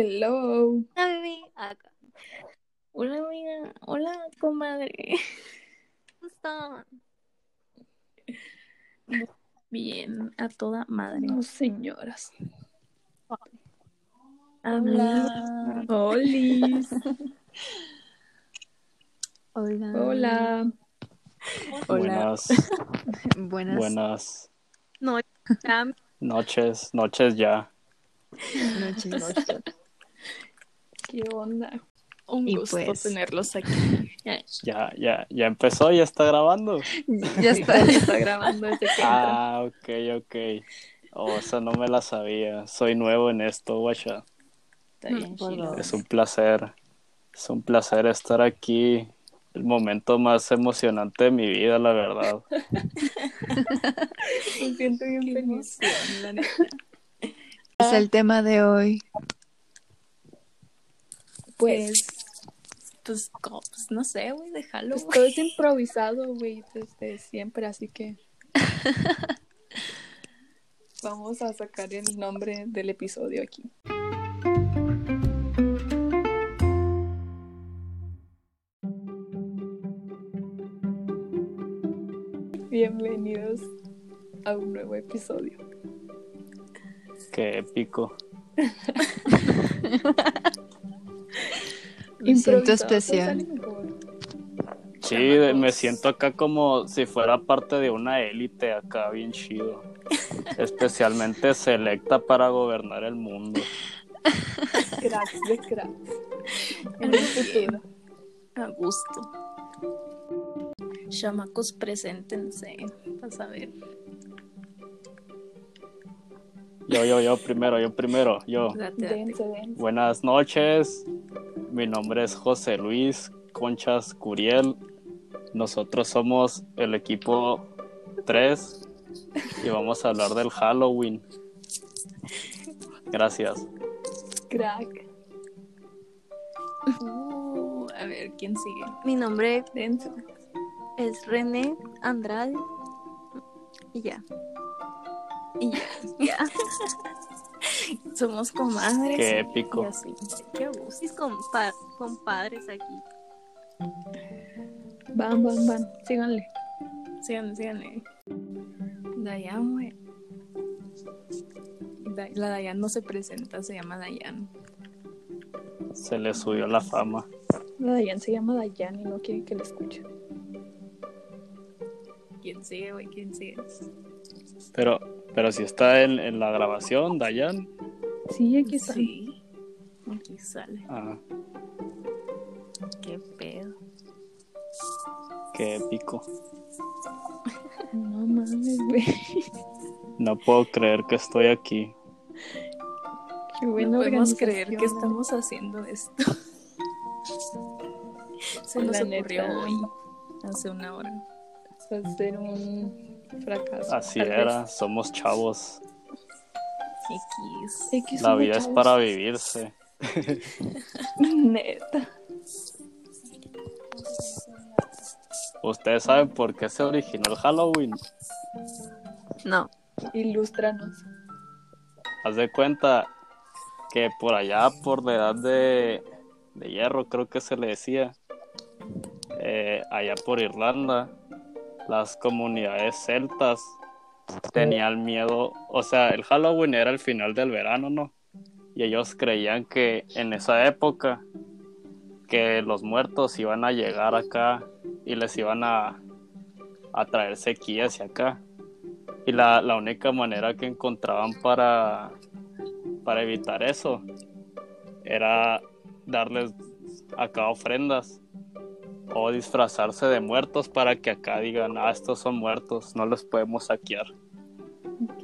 Hello. Hola. Acá. Hola, amiga. Hola, comadre. ¿Cómo están? Bien, a toda madre. No, señoras. Amiga. Olis. Hola. Hola. Hola. Buenas, Buenas. buenas No, ya noches, noches ya. noches. ¿Qué onda? Un Y gusto pues- tenerlos aquí. Ya, ya, ya empezó, ya está grabando. Ya está. Está grabando desde que. Ah, ok, ok. Oh, esa no me la sabía. Soy nuevo en esto, guacha. Está bien. Es un placer. Es un placer estar aquí. El momento más emocionante de mi vida, la verdad. Me siento bien feliz. emoción, la neta. Es el tema de hoy. Pues, Pues, co- pues, no sé, güey, déjalo. pues todo es improvisado, güey, desde siempre, así que vamos a sacar el nombre del episodio aquí. Bienvenidos a un nuevo episodio. Qué épico. Me siento especial. pues, mejor. Sí, me siento acá como si fuera parte de una élite acá, bien chido. Especialmente selecta para gobernar el mundo. Cracks de cracks. A gusto. Chamacos, preséntense. Vas a ver. Yo, yo, yo primero, yo primero, yo. Buenas noches, mi nombre es José Luis Conchas Curiel. Nosotros somos el equipo 3 y vamos a hablar del Halloween. Gracias. Crack. Uh, a ver, ¿quién sigue? Mi nombre es René Andrade. Y ya. Y ya, Ya. somos comadres. Qué y épico. así. Qué gusto. Compa- compadres aquí. Van, van, van. Síganle. Síganle, síganle. Dayan, güey. Da- La Dayan no se presenta, se llama Dayan. Se le subió la fama. La Dayan se llama Dayan y no quiere que la escuche. ¿Quién sigue, güey? ¿Quién sigue? Pero, pero si está en, en la grabación, Dayan. Sí, aquí está. Sí. Aquí sale. Ah, Qué pedo. qué épico. No mames, güey. No puedo creer que estoy aquí. Qué No buena podemos creer que estamos haciendo esto. Se nos ocurrió neta. hoy, hace una hora. Ser un fracaso. Así era, vez. somos chavos. X. X La vida es para vivirse. Neta. ¿Ustedes saben por qué se originó el Halloween? No. Ilústranos. Haz de cuenta que por allá, por la edad de, de hierro, creo que se le decía, eh, allá por Irlanda, las comunidades celtas tenían miedo, o sea, el Halloween era el final del verano, ¿no? Y ellos creían que en esa época que los muertos iban a llegar acá y les iban a, a traer sequía hacia acá. Y la, la única manera que encontraban para, para evitar eso era darles acá ofrendas o disfrazarse de muertos para que acá digan, ah, estos son muertos, no los podemos saquear.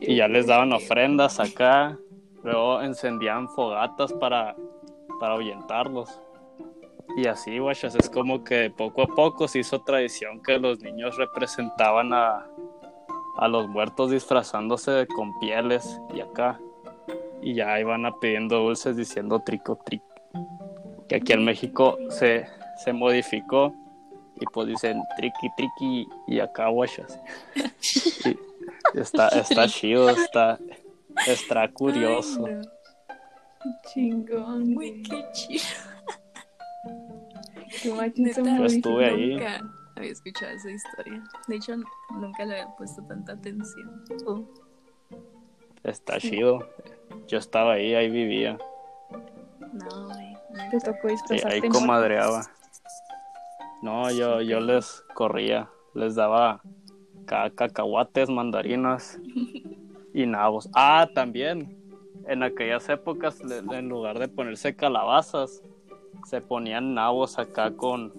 Y ya les daban ofrendas acá, luego encendían fogatas para, para ahuyentarlos. Y así, guachas, es como que poco a poco se hizo tradición que los niños representaban a, a los muertos disfrazándose con pieles y acá. Y ya iban a pidiendo dulces diciendo trico tric. Que aquí en México se, se modificó y pues dicen triqui triqui y acá guachas. Está, está chido, está, está curioso. Ay, no. Chingón, Güey, qué chido. Neta, Yo estuve ahí. Nunca había escuchado esa historia. De hecho, nunca le había puesto tanta atención. Oh, Está chido. Yo estaba ahí, ahí vivía. No, güey. Te tocó Sí, disfrazarte. ahí en comadreaba. No, yo, yo les corría, les daba ca- cacahuates, mandarinas y nabos. Ah, también, en aquellas épocas, en lugar de ponerse calabazas, se ponían nabos acá con,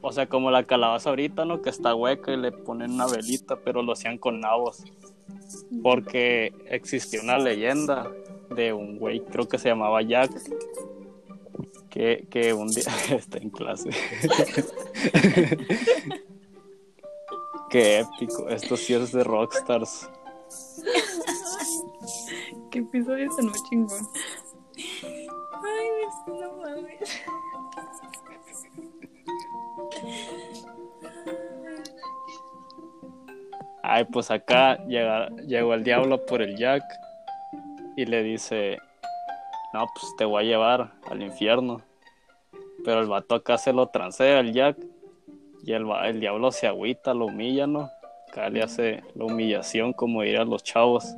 o sea, como la calabaza ahorita, ¿no? Que está hueca y le ponen una velita, pero lo hacían con nabos. Porque existía una leyenda de un güey, creo que se llamaba Jack, que, que un día está en clase. Qué épico, esto sí es de Rockstars. ¿Qué episodio tan muy chingón? Ay, no mames. Ay, pues acá llega, llegó el diablo por el Jack y le dice, no, pues te voy a llevar al infierno. Pero el vato acá se lo transea el Jack y el, el diablo se agüita, lo humilla, ¿no? Acá le hace la humillación como dirían los chavos.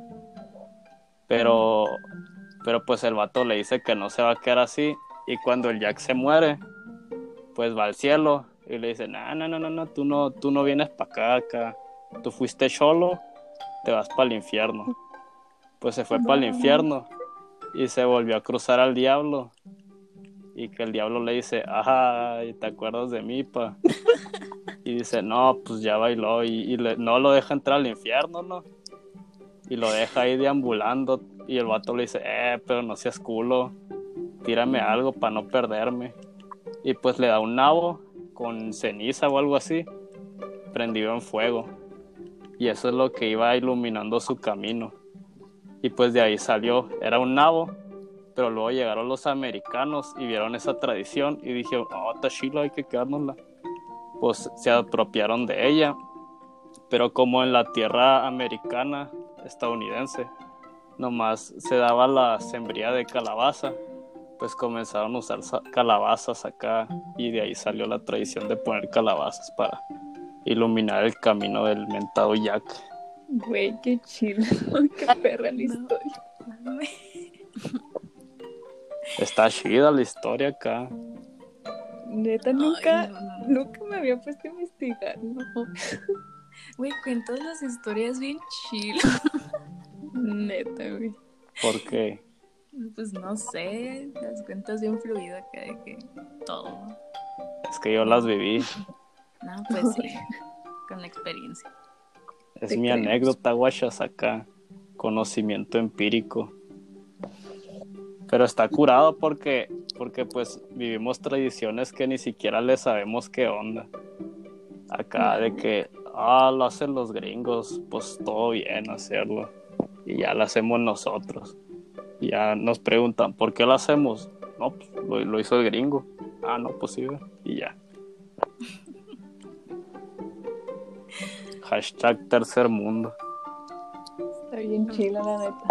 Pero, pero pues el vato le dice que no se va a quedar así y cuando el Jack se muere, pues va al cielo y le dice, no, no, no, no, no, tú no, tú no vienes para acá, acá tú fuiste solo, te vas para el infierno. Pues se fue para el infierno y se volvió a cruzar al diablo. Y que el diablo le dice, ay, ¿te acuerdas de mí, pa? Y dice, no, pues ya bailó. Y, y le- no lo deja entrar al infierno, ¿no? Y lo deja ahí deambulando. Y el vato le dice, eh, pero no seas culo. Tírame algo para no perderme. Y pues le da un nabo con ceniza o algo así, prendido en fuego y eso es lo que iba iluminando su camino. Y pues de ahí salió, era un nabo, pero luego llegaron los americanos y vieron esa tradición y dijeron, oh, Tashila, hay que quedárnosla. Pues se apropiaron de ella, pero como en la tierra americana, estadounidense, nomás se daba la sembría de calabaza, pues comenzaron a usar sa- calabazas acá y de ahí salió la tradición de poner calabazas para iluminar el camino del mentado Jack. Güey, qué chido. qué perra la historia. Está chida la historia acá. Neta, nunca, Ay, no, no. nunca me había puesto a investigar. No. Güey, cuentas las historias bien chill. Neta, güey. Porque Pues no sé, las cuentas bien fluido acá de que todo. es que yo las viví. No, pues sí, con la experiencia. Es mi creemos. anécdota, guachas, acá. Conocimiento empírico. Pero está curado porque, porque pues vivimos tradiciones que ni siquiera le sabemos qué onda. Acá de que, ah, lo hacen los gringos, pues todo bien hacerlo. Y ya lo hacemos nosotros. Y ya nos preguntan, ¿por qué lo hacemos? No, pues lo, lo hizo el gringo. Ah, no, pues sí, y ya. Hashtag tercer mundo. Está bien chila, la neta.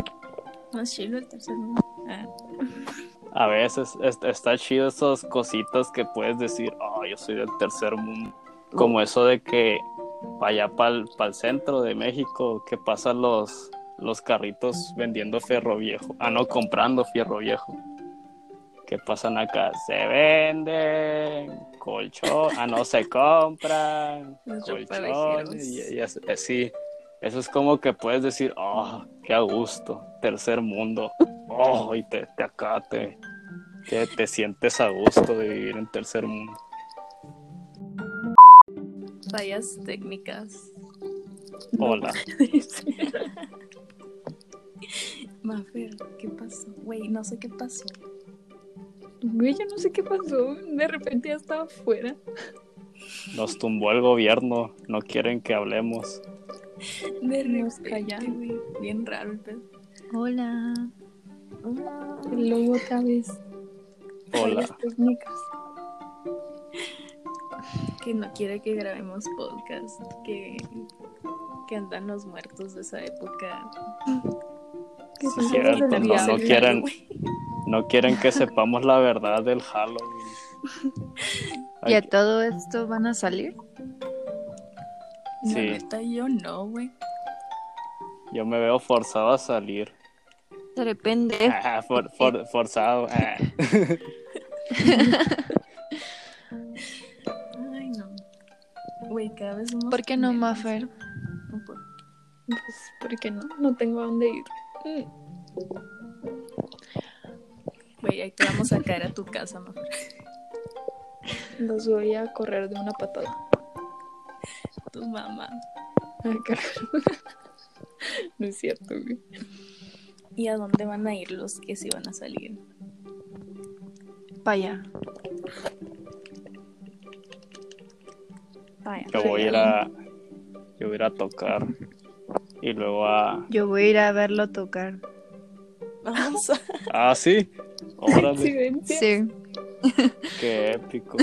Más chill el tercer mundo. Ah, A veces es- está chido esas cositas que puedes decir, oh, yo soy del tercer mundo. Como eso de que vaya para el centro de México, que pasan los, los carritos vendiendo fierro viejo. Ah, no, comprando fierro viejo. Que pasan acá, se venden colchón, ah, no, se compran ropavejeros. Y, y así, así. Eso es como que puedes decir, oh, qué a gusto, tercer mundo. Oh, y te, te acá te, que te sientes a gusto de vivir en tercer mundo. fallas técnicas. Hola. Mafer, ¿qué pasó? Güey, no sé qué pasó. Güey, yo no sé qué pasó. De repente ya estaba afuera. Nos tumbó el gobierno, no quieren que hablemos. De Nos repente, güey. Bien raro el pedo. Hola. Hola. Luego otra vez. Hola. técnicas. Que no quiere que grabemos podcast. Que, que andan los muertos de esa época Que cierto, cosas del no, no quieren, no quieren que sepamos la verdad del Halloween. ¿Y a todo esto van a salir? La Sí. neta, yo no, güey. yo me veo forzado a salir. Seré pendejo. Ah, for- for- forzado. ah. Ay, no. Güey, cada vez somos ¿Por qué no, pendejos. Mafer? No puedo. Pues, ¿por qué no? No tengo a dónde ir. Mm. Güey, ahí te vamos a caer a tu casa, Mafer. Los voy a correr de una patada. Tu mamá. Ay. No es cierto, güey. ¿Y a dónde van a ir los que sí van a salir? Para allá. Vaya. Yo voy a ir a, yo voy a ir a tocar y luego a, Yo voy a ir a verlo tocar. Vamos a... ah sí, órale. Sí. qué épico.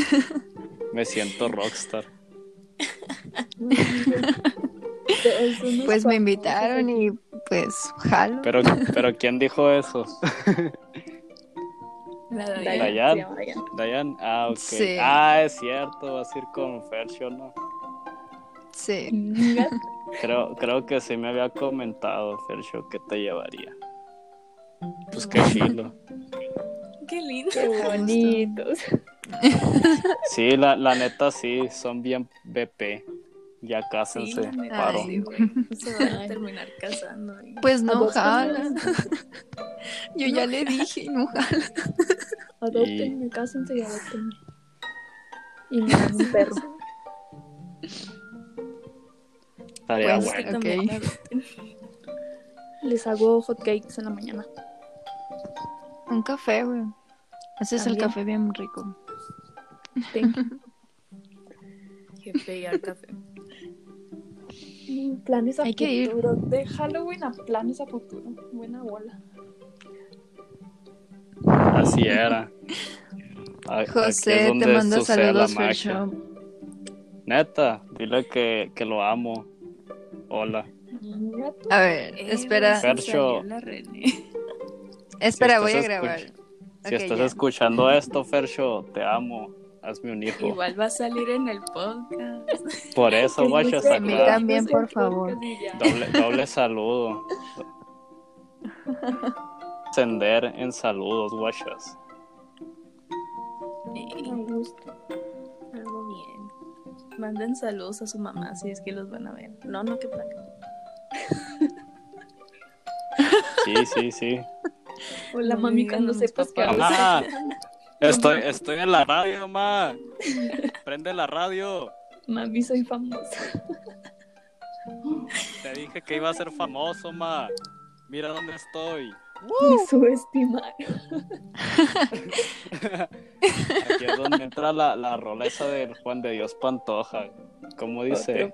Me siento rockstar. Pues me invitaron y pues jalo. Pero, pero quién dijo eso? La Dayan, Dayan. se llama Dayan. Dayan, ah ok. Sí. Ah es cierto, vas a ir con Fercio, ¿no? Sí. Creo, creo que sí me había comentado Fercio que te llevaría. Pues qué filo. Qué lindo. Qué bonitos. Sí, la, la neta sí, son bien BP. Ya Sí, cásense, neta, paro. sí, güey. Se van a terminar casando. y- Pues no jala. Yo ya le dije, no jala. Adóptenme, cásense y adóptenme. Y me dan un perro. Estaría Pues, Que bueno. también ok. me adopten. Les hago hot cakes en la mañana. Un café, güey. Ese es el café bien rico. Thank you. Jefe y al café. Mm, Planes a Hay que ir. futuro. De Halloween a planes a futuro. Buena bola. Así era. A- José, te mando saludos. Fercho. Neta, dile que, que lo amo. Hola. A ver, Eh, espera. Fercho. Espera, Si voy a grabar. Si estás ya. escuchando esto, Fercho, te amo. Hazme un hijo. Igual va a salir en el podcast. Por eso, escuche- A mí también, por favor. Doble, doble saludo. Ascender en saludos, guachas. Me gusta. algo bien. Manden saludos a su mamá si es que los van a ver. No, no, que placa. Sí, sí, sí. Hola, No mami, cuando sepas que hablas. Mamá, estoy, estoy en la radio, mamá. Prende la radio. Mami, soy famosa. Te dije que iba a ser famoso, ma. Mira dónde estoy. Me subestimaron. Aquí es donde entra la, la rola esa del Juan de Dios Pantoja. ¿Cómo dice?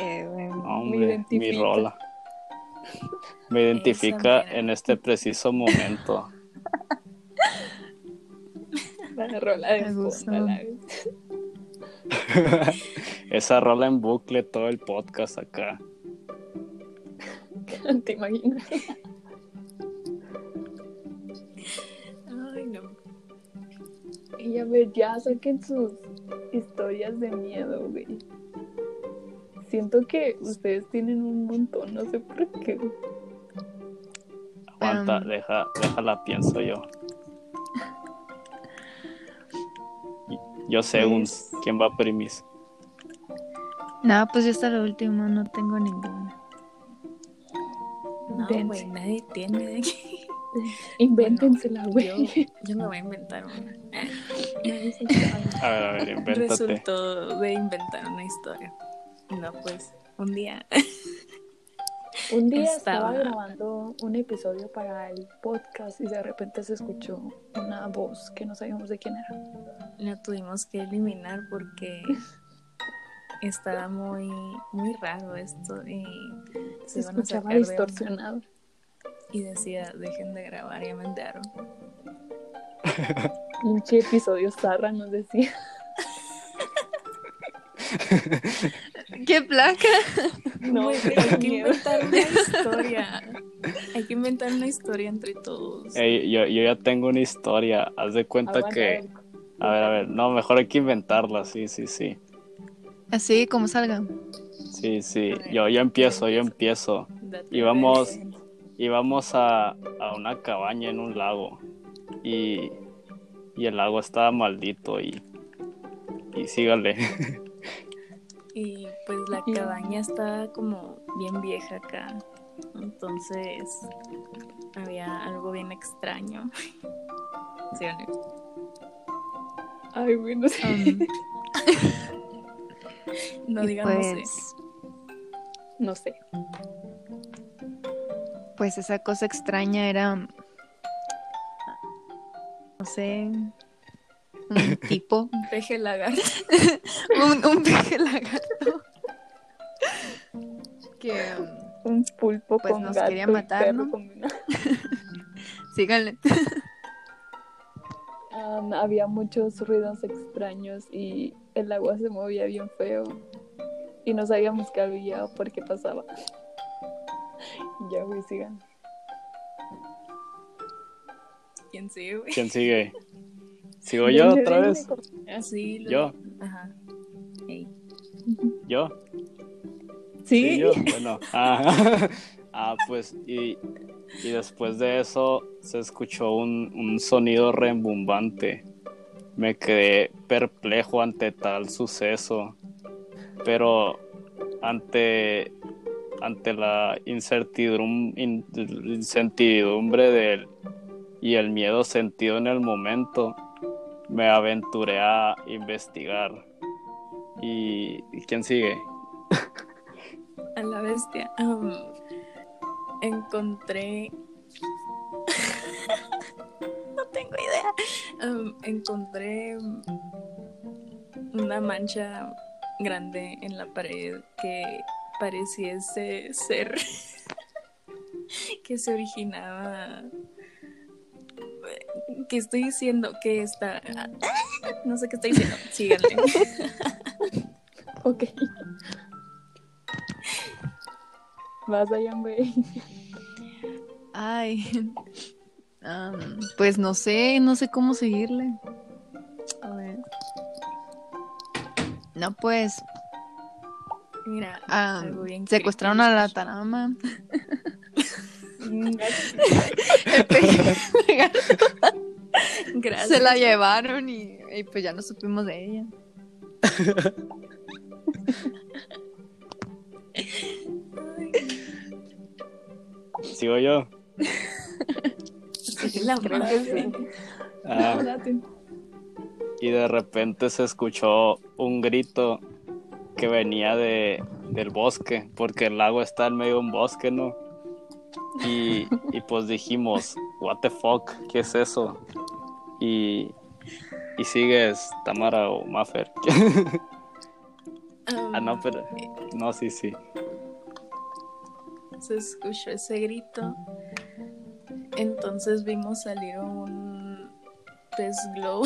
Eh. Hombre, mi rola. Me identifica en este preciso momento. La rola de la. Esa rola en bucle todo el podcast acá. ¿Te imaginas? Ay, no. Y a ver, ya saquen sus historias de miedo, güey. Siento que ustedes tienen un montón, no sé por qué. Aguanta, Um. deja, déjala, pienso yo. Yo sé un Pues- quién va primis. No, pues ya está lo último, no tengo ninguna. No, güey, nadie tiene de aquí. Invéntensela, Yo, güey. yo me voy a inventar una. A ver, a ver, invéntate. Resultó de inventar una historia. No, pues, un día. Un día estaba... Estaba- grabando un episodio para el podcast y de repente se escuchó una voz que no sabíamos de quién era. Lo tuvimos que eliminar porque estaba muy, muy raro esto y Se se escuchaba de distorsionado. y decía dejen de grabar y me enviaron. Pinche episodio zarra nos decía. ¿Qué placa? No, hay que inventar una historia. Hay que inventar una historia entre todos. Yo, yo ya tengo una historia. Haz de cuenta Aguanta, que. A ver, a ver. No, mejor hay que inventarla. Sí, sí, sí. Así como salga. Sí, sí. Yo, yo empiezo, yo empiezo. Date Íbamos, cuenta. íbamos a, a una cabaña en un lago. Y, y el lago estaba maldito. Y, y sígale. Pues la cabaña estaba como bien vieja acá. Entonces había algo bien extraño. ¿Sí o no? Ay, bueno, sí. Um, No digamos pues, eso. No sé. pues esa cosa extraña era, no sé, un tipo, Un peje lagarto. un, un peje lagarto que Un pulpo Pues con nos gato quería matar, ¿no? combinado. síganle. Um, había muchos ruidos extraños y el agua se movía bien feo y no sabíamos qué había o por qué pasaba. Ya, güey, sigan. ¿Quién sigue, güey? ¿Quién sigue? ¿Sigo yo otra vez? lo- Yo. Ajá. ¿Yo? Sí, yo. Bueno. Ah, ah, pues, y, y después de eso se escuchó un, un sonido rembumbante. Me quedé perplejo ante tal suceso. Pero ante, ante la incertidum- in- incertidumbre y el miedo sentido en el momento, me aventuré a investigar. ¿Y, ¿y quién sigue? A la bestia. Am, encontré. no tengo idea. Encontré una mancha grande en la pared que pareciese ser. que se originaba. ¿Qué estoy diciendo? Que está. No sé qué estoy diciendo. Síganle. ok. Vas allá, güey. Ay, um, pues no sé, no sé cómo seguirle. A ver. No, pues Mira. algo bien secuestraron a la Tarama. Gracias. Se la llevaron y, y pues ya no supimos de ella. ¿Sigo yo? Sí, la Creo que sí. Ah, y de repente se escuchó un grito que venía de, del bosque, porque el lago está en medio de un bosque, ¿no? Y, y pues dijimos, what the fuck, ¿qué es eso? Y, y sigues, Tamara o Maffer. Um, ah, no, pero... No, sí, sí. Se escuchó ese grito. Entonces vimos salir un pez globo.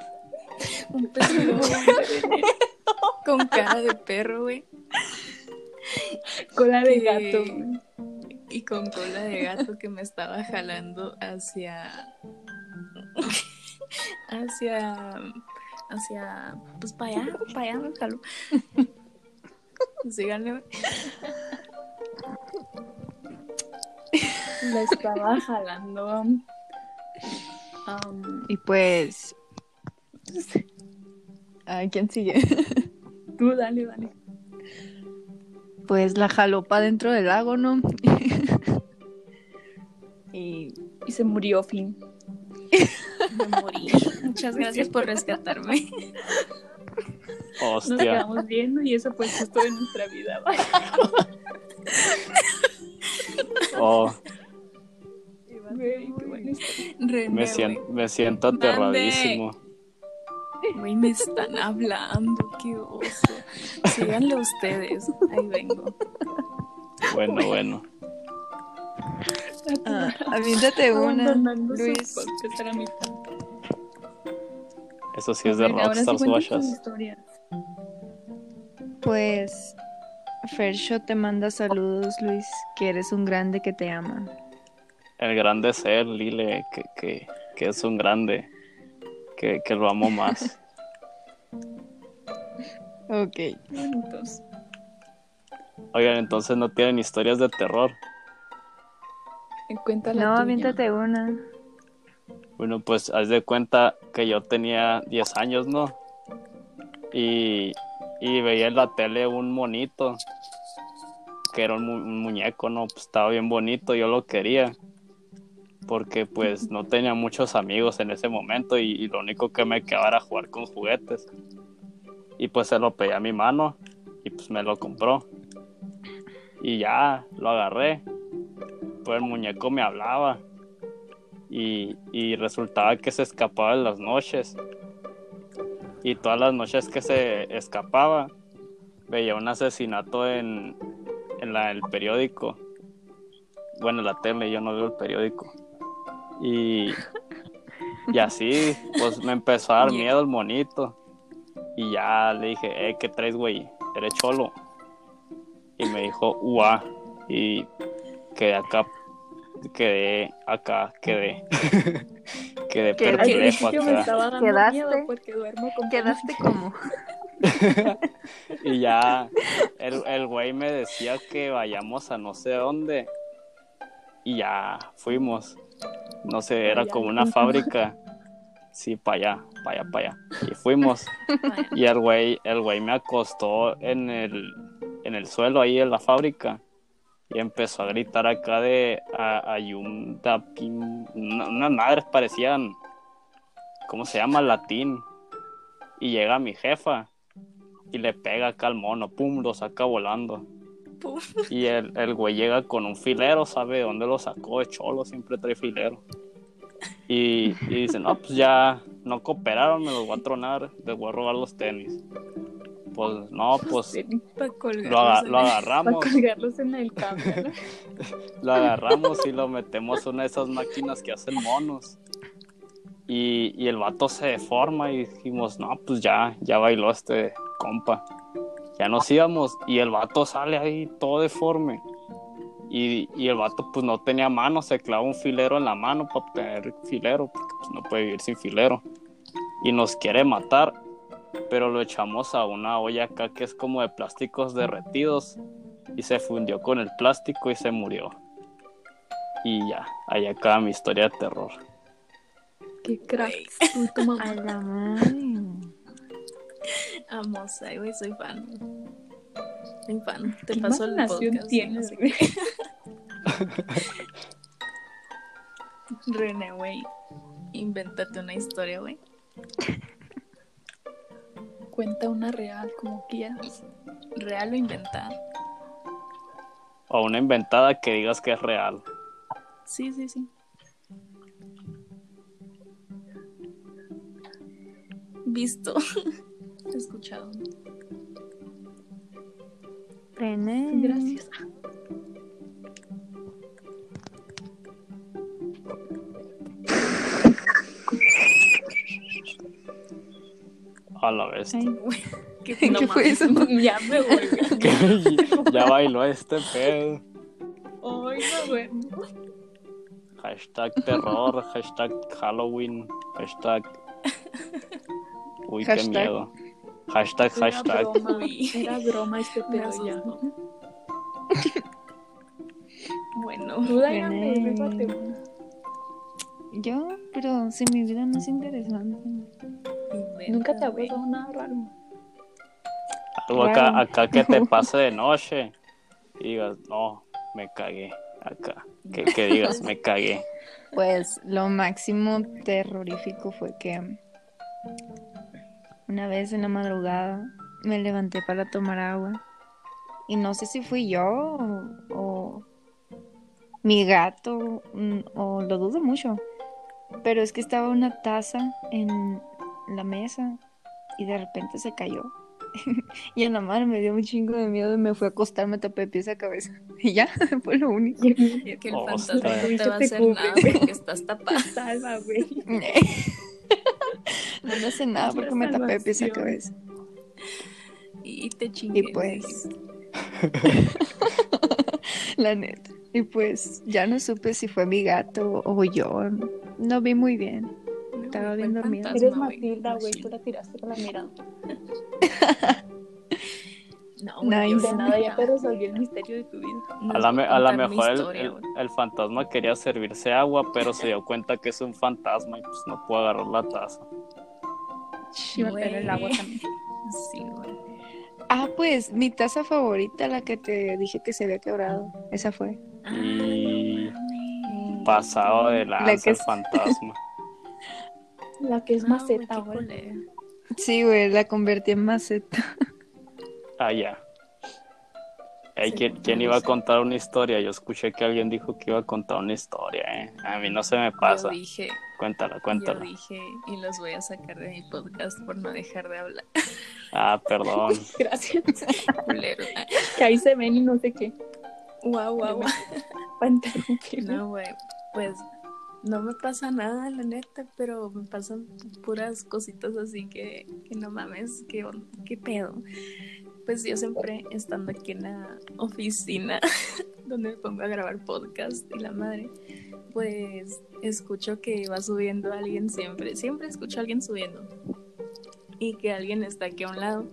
un pez globo con cara de perro, güey. Cola de Que- gato. güey. Y con cola de gato que me estaba jalando hacia. hacia. hacia. pues para allá, para allá me jaló. Síganle, güey. La estaba jalando. um, Y pues. Ay, ¿quién sigue? tú dale, dale. Pues la jaló para dentro del lago, ¿no? y Y se murió Finn. Me morí. Muchas gracias por rescatarme. Nos quedamos viendo y eso fue justo de nuestra vida. Oh, Güey, qué buena historia. René, me, siento, me siento aterradísimo. Güey, me están hablando, qué oso. Síganle ustedes. Ahí vengo. Bueno, bueno. ah, aviéntate una, Luis. Eso sí es de ahora sí historias. Pues Fersho te manda saludos, Luis, que eres un grande que te ama. El grande es él, Lile, que, que, que es un grande, que, que lo amo más. Ok. Bonitos. Oigan, entonces no tienen historias de terror. Cuéntala No, aviéntate una. Bueno, pues haz de cuenta que yo tenía 10 años, ¿no? Y, y veía en la tele un monito, que era un, mu- un muñeco, ¿no? Pues estaba bien bonito, yo lo quería, porque pues no tenía muchos amigos en ese momento y, lo único que me quedaba era jugar con juguetes. Y pues se lo pedí a mi mano y pues me lo compró. Y ya, lo agarré. Pues el muñeco me hablaba y, y resultaba que se escapaba en las noches. Y todas las noches que se escapaba, veía un asesinato en, en la, el periódico. Bueno, en la tele, yo no veo el periódico. Y, y así, pues me empezó a dar miedo el monito. Y ya le dije, eh, ¿qué traes, güey? ¿Eres cholo? Y me dijo, ua. Y quedé acá, quedé acá, quedé. quedé perplejo principio me acá. estaba dando ¿Quedaste? miedo porque duermo con Quedaste como. Y ya el, el güey me decía que vayamos a no sé dónde. Y ya fuimos. No sé, era como una fábrica. Sí, para allá, para allá, para allá. Y fuimos. Y el güey, el güey me acostó en el, en el suelo ahí en la fábrica. Y empezó a gritar acá de a- Ayunda, pim- una- unas madres parecían, ¿cómo se llama? Latín. Y llega mi jefa y le pega acá al mono, pum, lo saca volando. Y el, el güey llega con un filero, ¿sabe de dónde lo sacó? De cholo, siempre trae filero. Y, y dice, no, pues ya no cooperaron, me los voy a tronar, les voy a robar los tenis. Pues no, pues lo, aga- lo para agarramos, colgarlos en el cambio. ¿no? lo agarramos y lo metemos en una de esas máquinas que hacen monos. Y, y el vato se deforma y dijimos, no, pues ya, ya bailó este compa. Ya nos íbamos y el vato sale ahí todo deforme. Y, y el vato pues no tenía mano, se clava un filero en la mano para obtener filero, porque pues no puede vivir sin filero. Y nos quiere matar, pero lo echamos a una olla acá que es como de plásticos derretidos y se fundió con el plástico y se murió. Y ya, ahí acaba mi historia de terror. Qué crack. A la madre. Amo, güey, soy fan. Soy fan. Te ¿Qué paso el podcast. tienes, no sé. René, güey. Invéntate una historia, güey. Cuenta una real, como quieras. Real o inventada. O una inventada que digas que es real. Sí, sí, sí. Visto. Escuchado. René. Gracias. A la vez. Ay, ¿Qué, ¿Qué no fue eso? Ya me voy. ya bailó este pedo. Hoy no duermo. Hashtag terror, hashtag Halloween, hashtag... Uy, qué Hashtag. miedo. Hashtag, Era hashtag. broma. Era broma este pedo ya. Bueno, Tú, una. Yo, pero si mi vida no es interesante. Nunca te ha pasado nada raro. Algo acá, Raro. acá que te pase de noche y digas, no, me cagué. Acá. Que, que digas, me cagué. Pues lo máximo terrorífico fue que una vez en la madrugada me levanté para tomar agua y no sé si fui yo o, o mi gato mm, o lo dudo mucho, pero es que estaba una taza en la mesa y de repente se cayó. y en la madre me dio un chingo de miedo y me fui a acostar, me tapé de pies a cabeza. Y ya, fue lo único. Que el fantasma no te va a hacer nada porque estás tapada. Salva, güey. No me hace nada porque me tapé de pies a cabeza. Y te chingué. Y pues. La neta. Y pues ya no supe si fue mi gato o yo. No vi muy bien. No, estaba bien dormida. Eres güey. Matilda, güey, tú la tiraste con la mirada. No, güey, yo. De no nada, ya te resolví el misterio de tu vida. Nos A mi mejor el, historia, el- güey. el fantasma quería servirse agua, pero se dio cuenta que es un fantasma y pues no pudo agarrar la taza. El agua también. Sí, güey. Ah, pues mi taza favorita, la que te dije que se había quebrado. Esa fue. Y Ah, mames. pasado de lanza que el es- fantasma. La que es No, maceta, güey. Sí, güey, la convertí en maceta. Ah, ya. ¿quién, iba a contar una historia? Yo escuché que alguien dijo que iba a contar una historia, ¿eh? A mí no se me pasa. Yo dije, Cuéntala, yo cuéntala. dije, y los voy a sacar de mi podcast por no dejar de hablar. Ah, perdón. Gracias. Que ahí se ven y no sé qué. Guau, guau, guau. No, güey, pues no me pasa nada, la neta, pero me pasan puras cositas así que, que no mames, qué, on- qué pedo. Pues yo siempre estando aquí en la oficina donde me pongo a grabar podcast y la madre, pues escucho que va subiendo alguien siempre, siempre escucho a alguien subiendo y que alguien está aquí a un lado.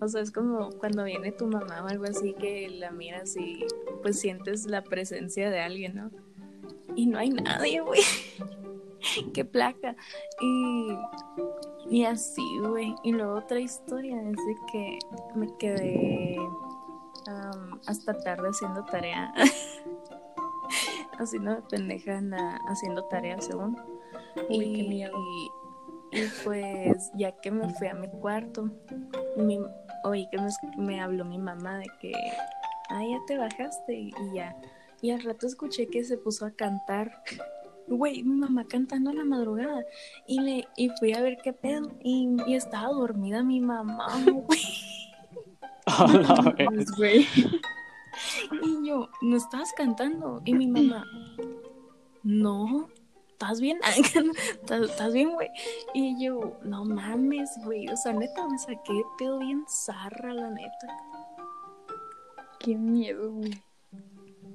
O sea, es como cuando viene tu mamá o algo así que la miras y pues sientes la presencia de alguien, ¿no? Y no hay nadie, güey. Qué placa. Y, y así, güey. Y luego otra historia es de que me quedé hasta tarde haciendo tarea. haciendo de pendeja en la- haciendo tarea, según. Uy, y, qué miedo. y pues ya que me fui a mi cuarto, mi, oí que me, me habló mi mamá de que, ah, ya te bajaste y, y ya. Y al rato escuché que se puso a cantar. Güey, mi mamá cantando a la madrugada. Y, le, y fui a ver qué pedo. Y, y estaba dormida mi mamá, güey. Vez. Pues, güey. Y yo, ¿no estabas cantando? Y mi mamá, no, ¿estás bien? ¿Estás estás bien, güey? Y yo, no mames, güey. O sea, neta, me saqué de pedo bien zarra, la neta. Qué miedo, güey.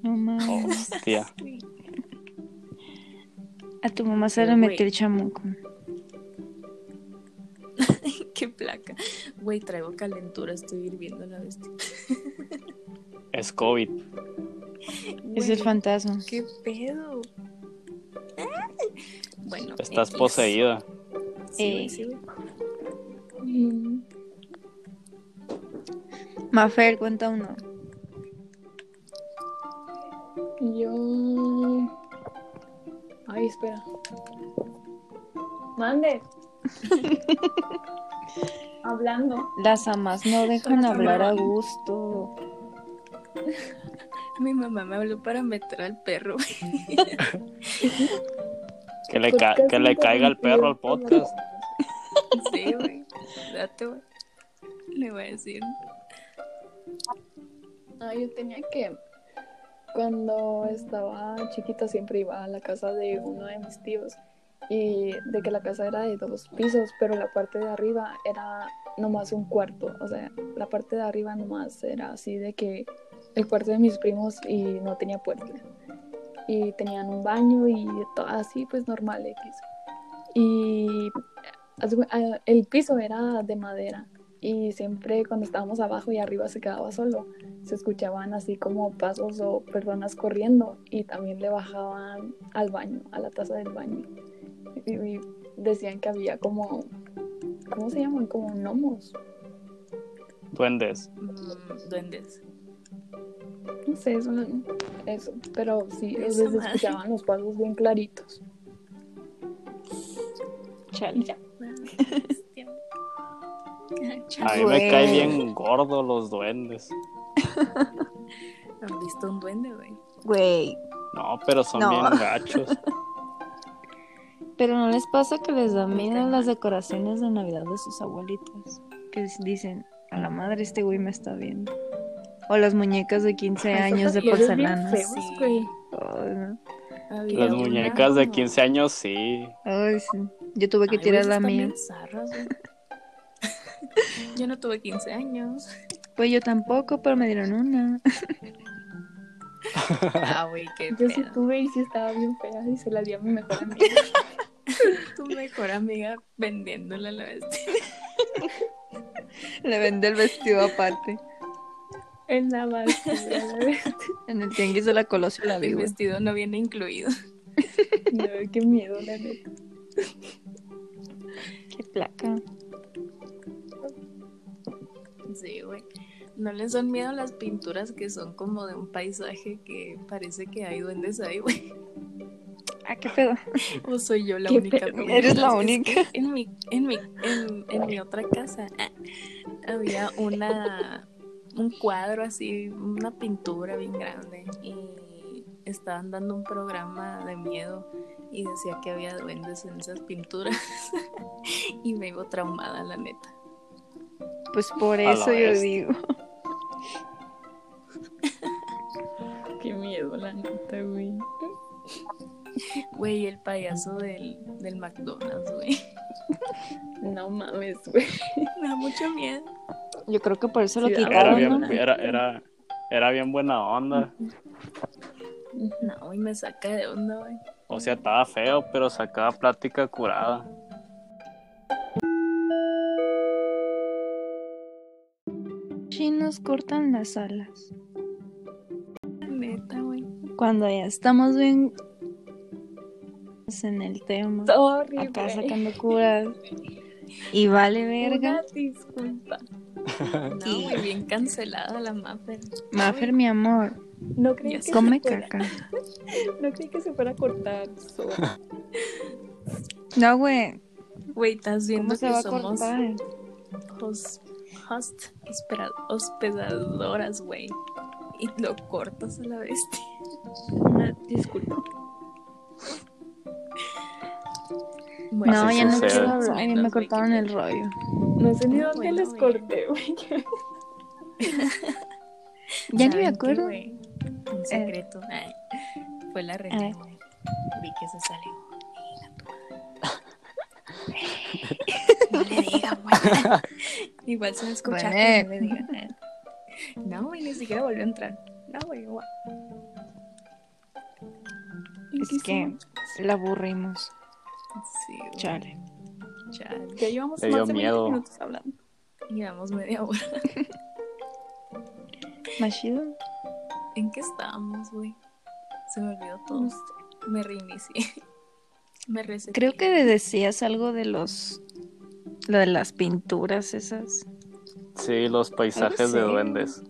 No mames. Hostia. A tu mamá se le metió el chamuco. Qué placa. Güey, traigo calentura, estoy hirviendo la bestia. Es COVID. Es el fantasma. ¿Qué pedo? Bueno, Estás poseída. Sí, Eh. sí. Mm, Mafer, cuenta uno. Yo. Ay, espera. Mande. Hablando. Las amas no dejan hablar a gusto. Mi mamá me habló para meter al perro. Que le, ca- que le caiga el perro al podcast. Sí, güey. Date, güey. Le voy a decir. Ah, yo tenía que. Cuando estaba chiquita siempre iba a la casa de uno de mis tíos y de que la casa era de dos pisos, pero la parte de arriba era nomás un cuarto, o sea, la parte de arriba nomás era así de que el cuarto de mis primos y no tenía puerta. Y tenían un baño y todo así, pues normal X. Y ah, el piso era de madera y siempre cuando estábamos abajo y arriba se quedaba solo se escuchaban así como pasos o personas corriendo y también le bajaban al baño, a la taza del baño. Y, y decían que había como, ¿cómo se llaman? Como gnomos. Duendes. mm, duendes. No sé, eso, no- eso. Pero sí, madre. escuchaban los pasos bien claritos. Chale. Ya. A mí me Güey. cae bien gordo los duendes. ¿Han visto un duende, güey? Güey. No, pero son No. bien gachos. Pero no les pasa que les da miedo las decoraciones de Navidad de sus abuelitos. Que dicen, a la madre este güey me está viendo. O las muñecas de 15 años de porcelana. feos, Sí. no. Las muñecas de 15 años, sí. Ay, sí. Yo tuve que Ay, tirar la mía. zarras. Yo no tuve 15 años. Pues yo tampoco, pero me dieron una. Ah, güey, qué Yo sí tuve y sí estaba bien fea y se la di a mi mejor amiga. Tu mejor amiga vendiéndola a la bestia. Le vendí el vestido aparte. En la basura. En el tianguis de la Colosio la El vestido no viene incluido. No, qué miedo, la neta. Qué placa. Sí, güey. ¿No les son miedo las pinturas que son como de un paisaje que parece que hay duendes ahí, güey? Ah, qué pedo. ¿O soy yo la única? Eres la única. En mi, en mi, en, en mi otra casa ah, había una un cuadro así, una pintura bien grande y estaban dando un programa de miedo y decía que había duendes en esas pinturas y me iba traumada la neta. Pues por eso yo digo. Qué miedo, la neta, güey. Güey, el payaso del, del McDonald's, güey. No mames, güey. Me da mucho miedo. Yo creo que por eso lo Sí, Era quitaron, bien, ¿no? era, era, era bien buena onda. No, y me saca de onda, güey. O sea, estaba feo, pero sacaba plática curada. Sí nos cortan las alas. Neta, güey. Cuando ya estamos bien en el tema. Sorry, Acá sacando curas. Y vale verga. Una disculpa. No, güey, bien cancelada la Mapper. Maffer, mi amor, No creí que come se fuera, caca. No creí que se fuera a cortar. so- No, güey. Güey, estás viendo ¿Cómo se que somos host, host hospera- hospedadoras, güey. Y lo cortas a la bestia. Una disculpa. Bueno, No, ya no quiero hablar. Ya me cortaron el rollo. No sé ni No, dónde bueno, les güey. corté, güey. Ya ni me ¿Saben qué, acuerdo. güey? Un secreto. Ay, fue la René, Eh. güey. Vi que se salió. No le digan, güey. Igual se va a escuchar, Bueno. no le digan. eh. No, güey, ni siquiera volvió a entrar. No, güey, guau. Es que la aburrimos. Sí, güey. Chale. Chale. Ya llevamos Le dio más de 20 miedo. minutos hablando. Llevamos media hora. ¿Más chido? ¿En qué estábamos, güey? Se me olvidó todo. No sé. Me reinicié. Me reseté. Creo que decías algo de los. Lo de las pinturas esas. Sí, los paisajes de sí. duendes.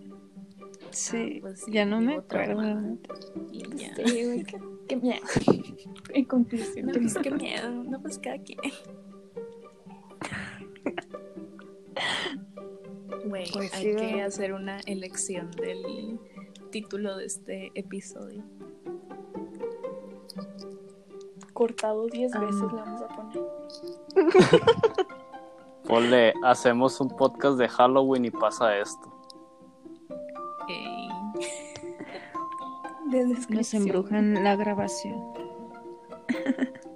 Sí, pues sí, ya no me acuerdo. Y ya. Sí, güey, qué, qué miedo. En conclusión, No, qué pues miedo. qué miedo. No, pues cada quien. Güey, Pues hay sí, que hacer una elección del título de este episodio. cortado 10 Ah. veces le vamos a poner. Ponle, hacemos un podcast de Halloween y pasa esto. Ey, De Nos embrujan la grabación.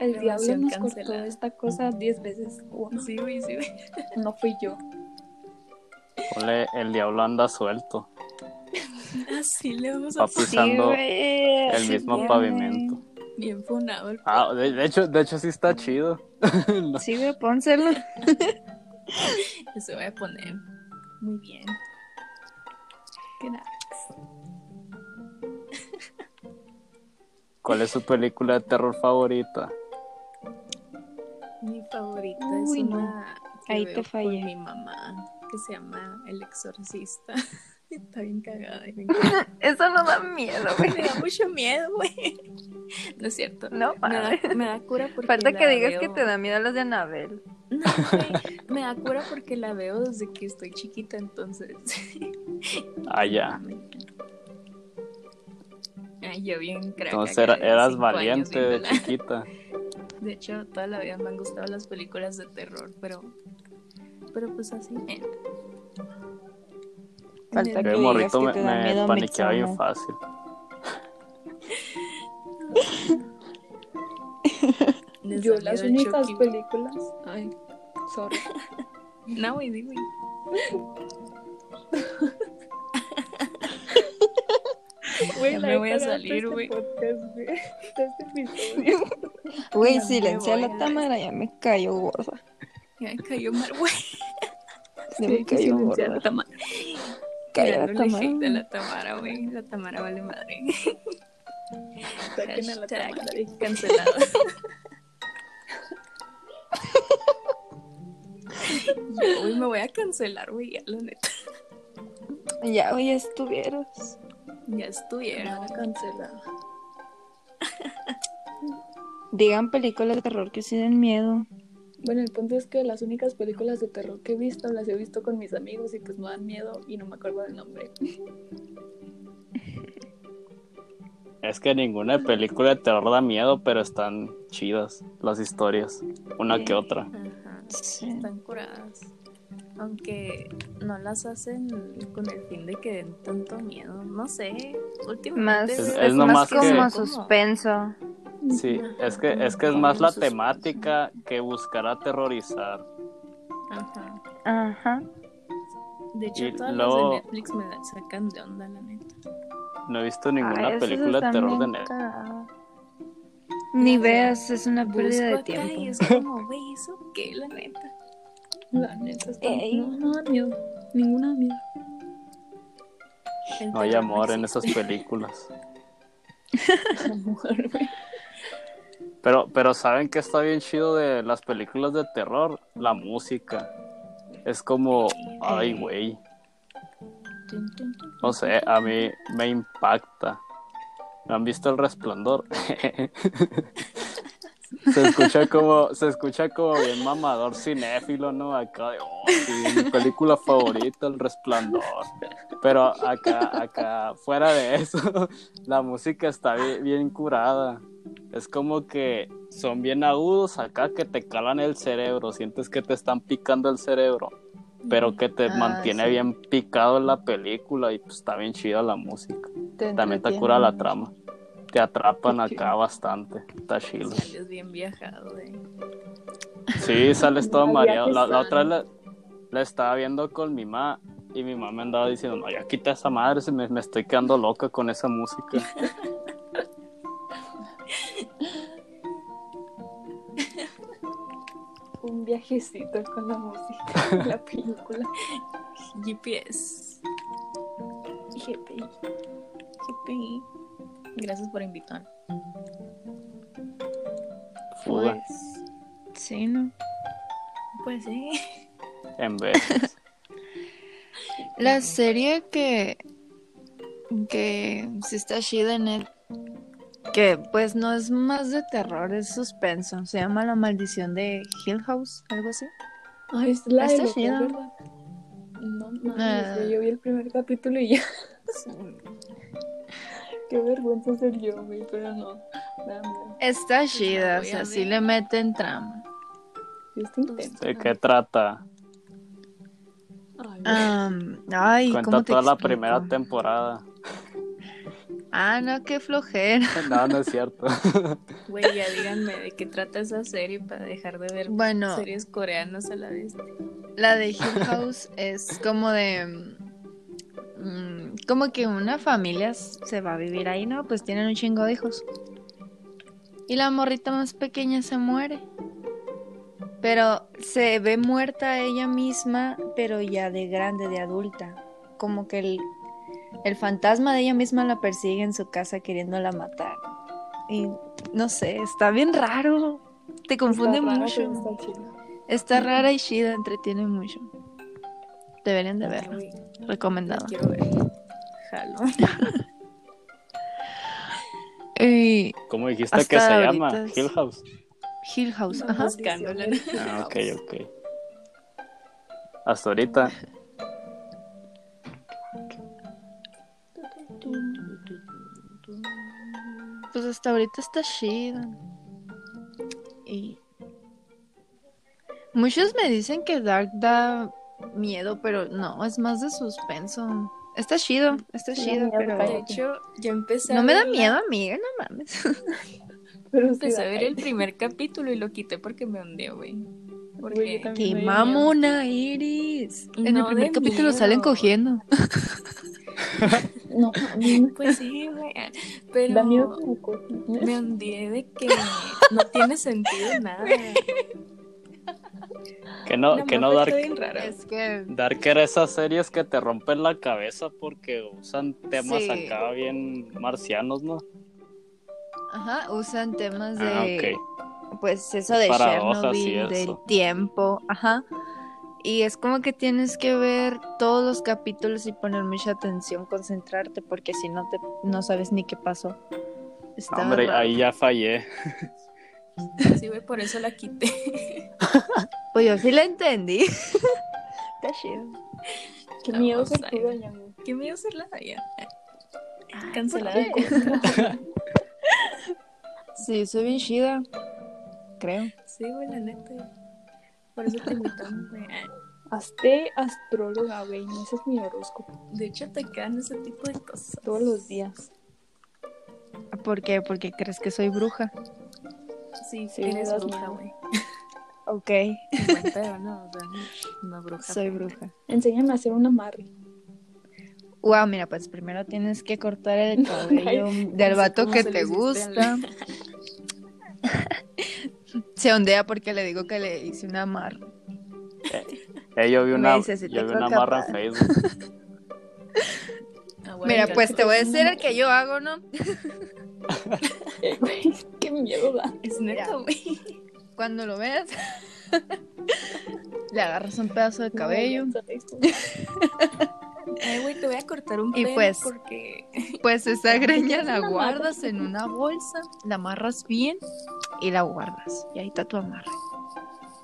El diablo nos cancelada. cortó esta cosa 10 veces. Wow, Sí, güey, sí, güey. no fui yo. Ponle, el diablo anda suelto. Así le vamos Va a poner pisando güey, el mismo pavimento. bien funado el Ah, de, de hecho, de hecho sí está chido. No, Sí, güey, pónselo. se voy a poner. Muy bien. Cracks. ¿Cuál es su película de terror favorita? Mi favorita Uy, es no. una que Ahí veo te fallé. con mi mamá que se llama El Exorcista. Está bien cagada y me. Eso no da miedo, güey. Me da mucho miedo, güey. No es cierto. No, Me da, me da cura porque Falta que digas veo- que te da miedo las de Anabel. No, güey. Me da cura porque la veo desde que estoy chiquita, entonces. Ah, ya. Ay, yo bien crack. Entonces eras valiente de chiquita. De hecho, toda la vida me han gustado las películas de terror, pero. Pero pues así. eh. Falta Me- que morrito que me, me paniqueaba bien fácil. Yo las únicas películas. Ay, sorry. No, güey, di, güey. La me voy a salir, güey. güey. De este silencia la a la Tamara, ya me cayó gorda. Ya me cayó mal, güey. Ya me cayó gorda. Tamara. Cayó la Tamara. la Tamara, güey. La Tamara vale madre. Saquen a la Tamara. cancelado. Yo, güey, me voy a cancelar, güey, ya, la neta. Ya, güey, ya estuvieras. Ya estuvieron. No, cancelada. Digan películas de terror que sí den miedo. Bueno, el punto es que las únicas películas de terror que he visto las he visto con mis amigos y pues no dan miedo y no me acuerdo del nombre. Es que ninguna película de terror da miedo, pero están chidas las historias, una que otra. Ajá. Sí. Están curadas. Aunque no las hacen con el fin de que den tanto miedo. No sé. Últimamente. Más, Es- es, es más como que- suspenso. Sí, es que es que es más la temática que buscar aterrorizar. Ajá. Ajá. De hecho, Y todas luego- las de Netflix me sacan de onda, la neta. No he visto ninguna Ay, película de terror de Netflix. Ni veas, es una pérdida de acá y tiempo. es como, güey, ¿eso qué, la neta? La neta está... Ey. No, no da miedo. Ninguna da miedo. El No hay amor en esas películas. Amor, güey. Pero, pero ¿saben qué está bien chido de las películas de terror? La música. Es como, ay, güey. No sé, a mí me impacta. ¿No han visto el resplandor? se escucha como, se escucha como bien mamador cinéfilo, ¿no? Acá de, oh, sí, mi película favorita, el resplandor. Pero acá, acá, fuera de eso, la música está bien, bien curada. Es como que son bien agudos acá que te calan el cerebro, sientes que te están picando el cerebro, pero que te Ah, mantiene sí. bien picado en la película y pues está bien chida la música. Te También te cura la trama. Te atrapan acá bastante. Está chido. Sales bien viajado, eh. Sí, sales todo mareado. La, la otra la, la estaba viendo con mi mamá y mi mamá me andaba diciendo, no, ya quita esa madre, se me, me estoy quedando loca con esa música. Un viajecito con la música de la película. GPS. GPI. GPI. Gracias por invitar. Fuga, Pues, sí, ¿no? Pues sí. en veces. La serie que que sí está chida en él que pues no es más de terror, es suspenso. Se llama La maldición de Hill House, algo así. Ay, es la de Está chida. dos, ¿verdad? No mames, Ah. yo vi el primer capítulo y ya. Qué vergüenza ser yo, güey, pero no. Está la chida, o sea, sí le meten trama. ¿De qué trata? Ay. Am, ay, Cuenta ¿cómo te toda la primera temporada. Ah, no, qué flojera. No, no es cierto. Güey, ya díganme de qué trata esa serie para dejar de ver Bueno, series coreanas a la vez. La de Hill House es como de. Mm, como que una familia se va a vivir ahí, ¿no? Pues tienen un chingo de hijos. Y la morrita más pequeña se muere. Pero se ve muerta ella misma, pero ya de grande, de adulta. Como que el, el fantasma de ella misma la persigue en su casa queriéndola matar. Y no sé, está bien raro. Te confunde Está mucho. está. Está rara y chida, entretiene mucho. Deberían de verla. Recomendado. quiero ver. Jalo. Y ¿Cómo dijiste Hasta que se llama? es- Hill House. Hill House. La Ajá. de Ah, ok, ok. Hasta ahorita. Pues hasta ahorita está chida. Y muchos me dicen que Dark da miedo, pero no, es más de suspenso. Está chido, está chido, miedo, pero De hecho, ya empecé a no me da miedo, amiga, no mames. Pero Empecé a ver el primer capítulo y lo quité porque me hundió, güey. Porque yo ¡Qué mamona eres! En el primer capítulo miedo. salen cogiendo. No, Pues sí, güey. Pero da miedo me hundí de que no tiene sentido nada. Que no, que no Dark. Es que Dark era esas series que te rompen la cabeza porque usan temas Sí. acá bien marcianos, ¿no? ajá, usan temas de Ah, ok. pues eso de Chernobyl, del eso. tiempo, ajá. Y es como que tienes que ver todos los capítulos y poner mucha atención, concentrarte, porque si no te no sabes ni qué pasó. Está Hombre, raro. ahí ya fallé. Sí, güey, por eso la quité. Pues yo sí la entendí. Está chido. Qué miedo ser ir. doña. ¿Qué a hacer la ya? Cancelada. ¿por Sí, soy bien chida. Creo. Sí, güey, la neta. Por eso te invitamos, güey. Hazte astróloga, güey. Ese es mi horóscopo. De hecho, te quedan ese tipo de cosas. Todos los días. ¿Por qué? Porque crees que soy bruja. Sí, Sí, eres bruja, güey. Ok, Buen pedo, no, o sea, no bruja. soy bruja. Enséñame a hacer un amarre. Wow, mira, pues primero tienes que cortar el cabello Ay, del vato que te gusta. Se ondea porque le digo que le hice una amarre. Eh, yo vi una, dice, si te yo vi creo una marra en. Facebook. Ah, Mira, pues te- te voy a decir el que yo hago, ¿no? Güey, qué miedo da. Es neta, güey. Cuando lo veas, le agarras un pedazo de cabello. Ay, güey, te voy a cortar un Y pelo pues- porque... Pues esa greña la guardas en una bolsa, la amarras bien y la guardas. Y ahí está tu amarre.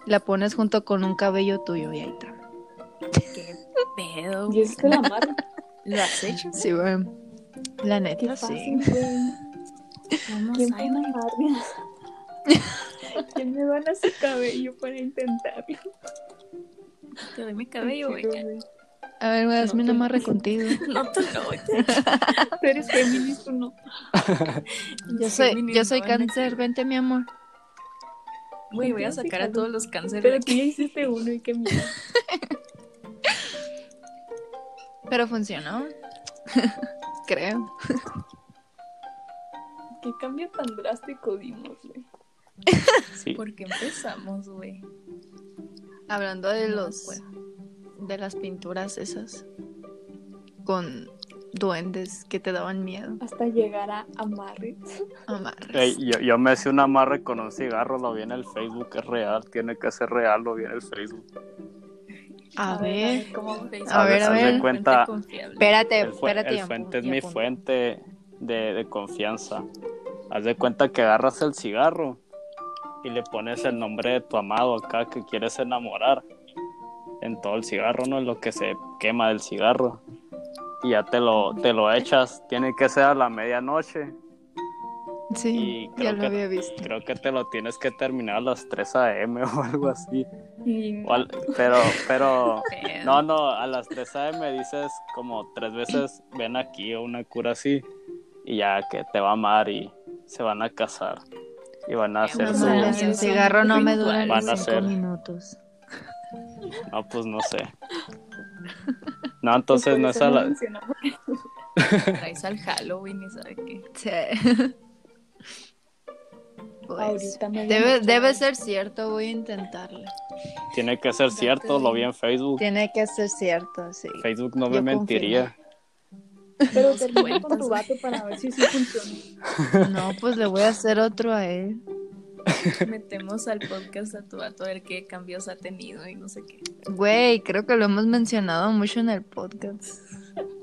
La pones junto con un cabello tuyo y ahí está. ¿Qué pedo? Y es el amarre. ¿Lo has hecho? Sí, güey. La Qué neta, sí. güey. ¿Quién a pone amarre? ¿Quién me van a su cabello para intentarlo? Te doy mi cabello, güey. A ver, güey, hazme un tú- amarre contigo. No, tú no. Tú eres Géminis, tú no. Yo soy, yo soy no a cáncer, vente mi amor. Güey, voy a sacar a todos los cánceres. Pero tú ya hiciste uno y qué miedo. Pero funcionó. Creo. ¿Qué cambio tan drástico dimos, güey? Sí. ¿Por qué empezamos, güey? Hablando de No los de las pinturas esas con duendes que te daban miedo. Hasta llegar a amarres. Amarres. Ey, yo, yo me hice un amarre con un cigarro, lo vi en el Facebook, es real, tiene que ser real, lo vi en el Facebook. A ver. ¿cómo? A ver, a haz de ver. cuenta-. Espérate, El, fu- espérate. el ya fuente es mi fuente de, de confianza. Haz de cuenta que agarras el cigarro y le pones el nombre de tu amado acá que quieres enamorar en todo el cigarro, ¿no? En lo que se quema del cigarro. Y ya te lo, te lo echas. Tiene que ser a la medianoche. Sí, Y ya creo lo que- había visto. Creo que te lo tienes que terminar a las 3 a.m. o algo así. Y- O al- pero, pero, no, no, a las 3 a.m. dices como tres veces, ven aquí o una cura así. Y ya que te va a amar y se van a casar. Y van a hacer No su... el cigarro me dura ni Van a minutos. No, pues no sé. No, entonces no es a la... Traes al Halloween y sabe qué. Sí. Pues, Ahorita me debe, debe ser cierto, voy a intentarlo. Tiene que ser cierto, lo vi en Facebook. Tiene que ser cierto, sí. Facebook no me Yo mentiría. Pero termina con tu vato para ver si sí funciona. No, pues le voy a hacer otro a él. Metemos al podcast a tu vato a ver qué cambios ha tenido y no sé qué. Güey, creo que lo hemos mencionado mucho en el podcast.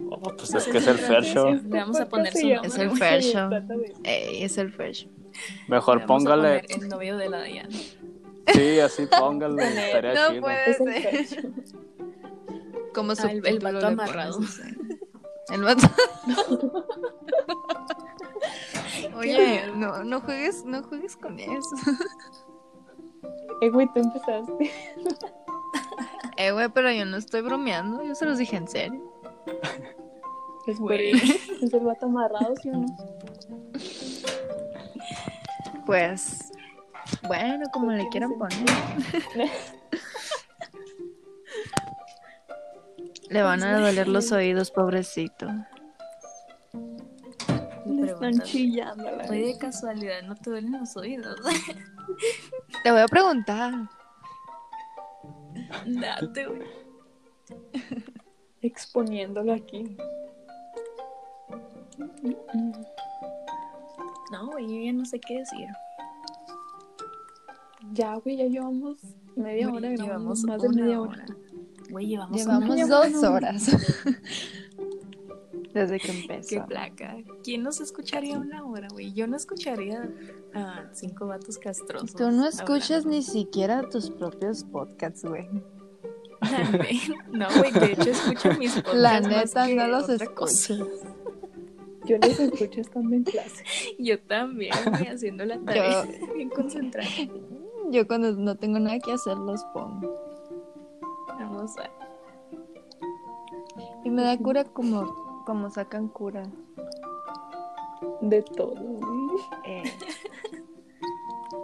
Oh, pues es que es el fair show. Le vamos a poner su llama, Es el fair show. Ey, es el fresh. Le Mejor póngale. el novio de la Diana. Sí, así póngale. estaría No chido. puede ser. fair show. Como Ah, el- el vato amarrado. El vato. Oye, no, no juegues, no juegues con eso. Eh, güey, tú empezaste. Eh, güey, pero yo no estoy bromeando, yo se los dije en serio. Es Güey. Es el vato amarrado, ¿sí o no? Pues, bueno, como le quieran poner. Le van a doler los oídos, pobrecito. Me están chillando de casualidad, ¿no te duelen los oídos? Te voy a preguntar. Date, güey. Exponiéndolo aquí. No, güey, yo ya no sé qué decir. Ya, güey, ya llevamos media hora, llevamos más de media hora. Güey, llevamos, Llevamos una dos horas. Desde que Qué empezó. placa. ¿Quién nos escucharía una hora, güey? Yo no escucharía a cinco vatos castrosos. Tú no escuchas hablando. ni siquiera tus propios podcasts, güey. No, güey, de hecho escucho mis podcasts. La más neta que no los escuchas. Yo los escucho estando en clase. Yo también, güey, haciendo la tarea. Bien concentrada. Yo cuando no tengo nada que hacer los pongo. Y me da cura como, como sacan cura. De todo, güey. eh,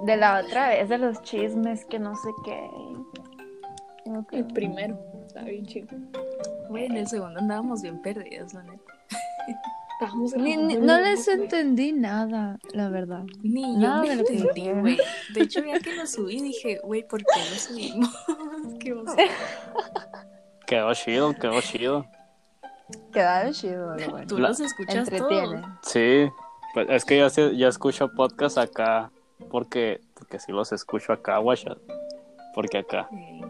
de la otra vez, de los chismes que no sé qué. El primero. Está bien chido. Güey, en el segundo andábamos bien perdidas, la neta. Estábamos Ni- grabando ni- el no les güey. entendí nada, la verdad. Ni yo Nada me de lo que entendí, güey. De hecho, ya que lo subí, dije, güey, ¿por qué lo subimos? Qué. Quedó chido, quedó chido. Quedaron chido, bueno. Tú La- los escuchas Entretiene. todos. Sí, pues es que yo ya escucho podcast acá, porque, porque sí los escucho acá, guacha. Porque acá. Sí.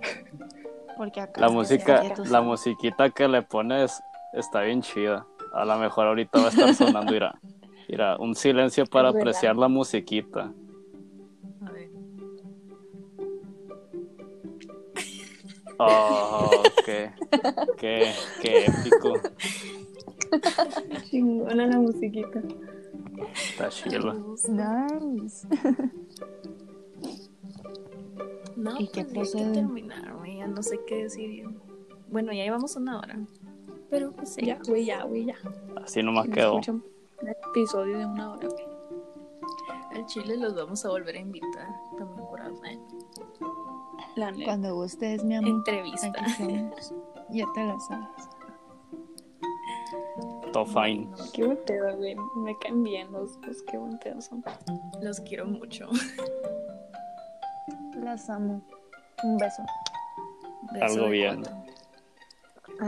Porque acá La música, la musiquita que le pones está bien chida. A lo mejor ahorita va a estar sonando, mira. Mira, un silencio para apreciar la musiquita. A ver. Oh, qué, qué, qué épico. Chingona la musiquita. Está chido. Nice. No, ¿Y qué pues ya hay que terminar, güey. Ya no sé qué decir. Bueno, ya llevamos una hora. Pero sí. Ya, güey, ya, güey, ya. Así nomás quedó. un episodio de una hora, güey. Al chile los vamos a volver a invitar. También por ahí. La neta. Cuando gustes, mi amor. Entrevista. Ya te la sabes. Todo fine. Qué buen pedo, güey. Me caen bien los, los qué buen pedo son. Los quiero mucho. Las amo. Un beso. Beso Algo bien. cuatro.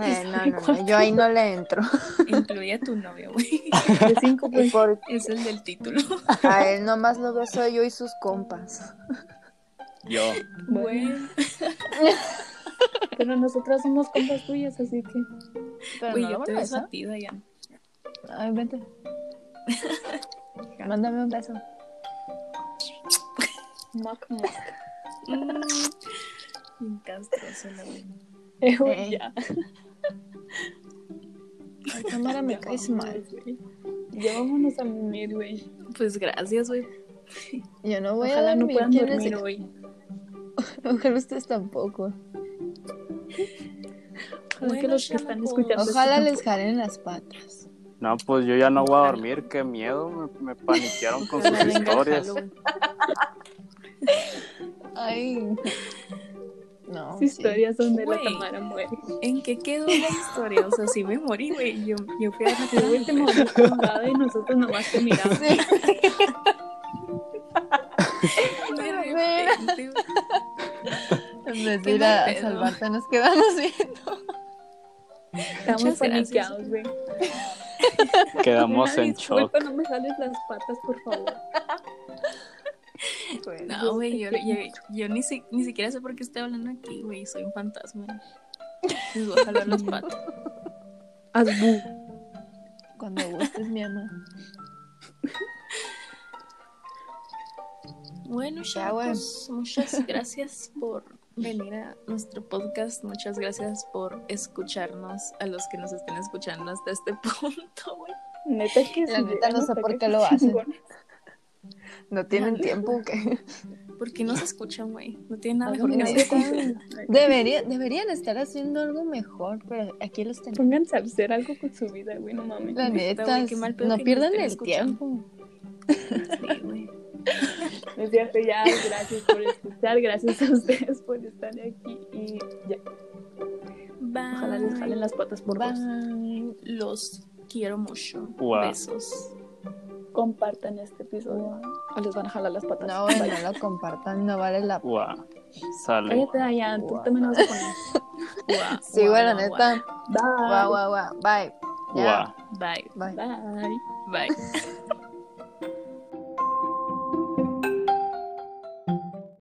Eh, no, no, no, yo ahí no le entro. Incluye a tu novio, güey. De cinco, Y pues. por- Es el del título. a él nomás lo beso yo y sus compas. Yo. Bueno. Pero nosotras somos compas tuyas, así que. Pero Güey, no yo te voy a beso a ti, Dayan. Ay, vente. Mándame un beso. Mac, mac. Mm. Castroso, la Eh, güey, Eh. ya. Ay, cámara, me caes mal. güey. Ya vámonos a mimir, güey. Pues gracias, güey. Yo no voy Ojalá a no dormir. puedan ¿quién dormir hoy. Ojalá ustedes tampoco. Ojalá que Bueno, los que están escuchando. Ojalá esto les jalen las patas. No, pues yo ya no voy a dormir, qué miedo. Me, me paniquearon con sus Ojalá historias. Ay. No. Sus sí. historias donde la Güey. Tamara muere. ¿En qué quedó la historia? O sea, sí me morí, güey. Yo, yo fui a la Sí, güey, te ahogada y nosotros nomás te miramos. Sí. Mira. repente, En vez de ir a pedo. salvarte, nos quedamos viendo. Estamos paniqueados, güey. Quedamos Una en shock. no me jales las patas, por favor. No, güey, yo, yo, yo ni, si- ni siquiera sé por qué estoy hablando aquí, güey. Soy un fantasma. Les voy a jalar los patos. Haz bu. Cuando gustes, mi amor. Bueno, Ya, muchas gracias por venir a nuestro podcast. Muchas gracias por escucharnos, a los que nos estén escuchando hasta este punto, güey. Neta que La sí, neta no sé por qué lo hacen. No tienen tiempo que. ¿Por qué no se escuchan, güey? No tienen nada mejor que algo hacer. Debería, deberían estar haciendo algo mejor, pero aquí los tenemos. Pónganse a hacer algo con su vida, güey, no mames. La Neta, güey, qué mal pedo no pierdan el escuchando. tiempo. Sí, güey. Es cierto, ya, gracias por escuchar, gracias a ustedes por estar aquí y ya. Bye. Ojalá les jalen las patas por dos. Bye. Los quiero mucho. Guau. Besos. Compartan este episodio o les van a jalar las patas. No, Bye. no lo compartan, no vale la pena. Sale. Cállate, Dayan, tú Guau. también vas a poner. Guau, Sí, bueno, neta. Bye. Guau, guau, guau. Bye. Guau. Bye. Bye. Bye. Bye.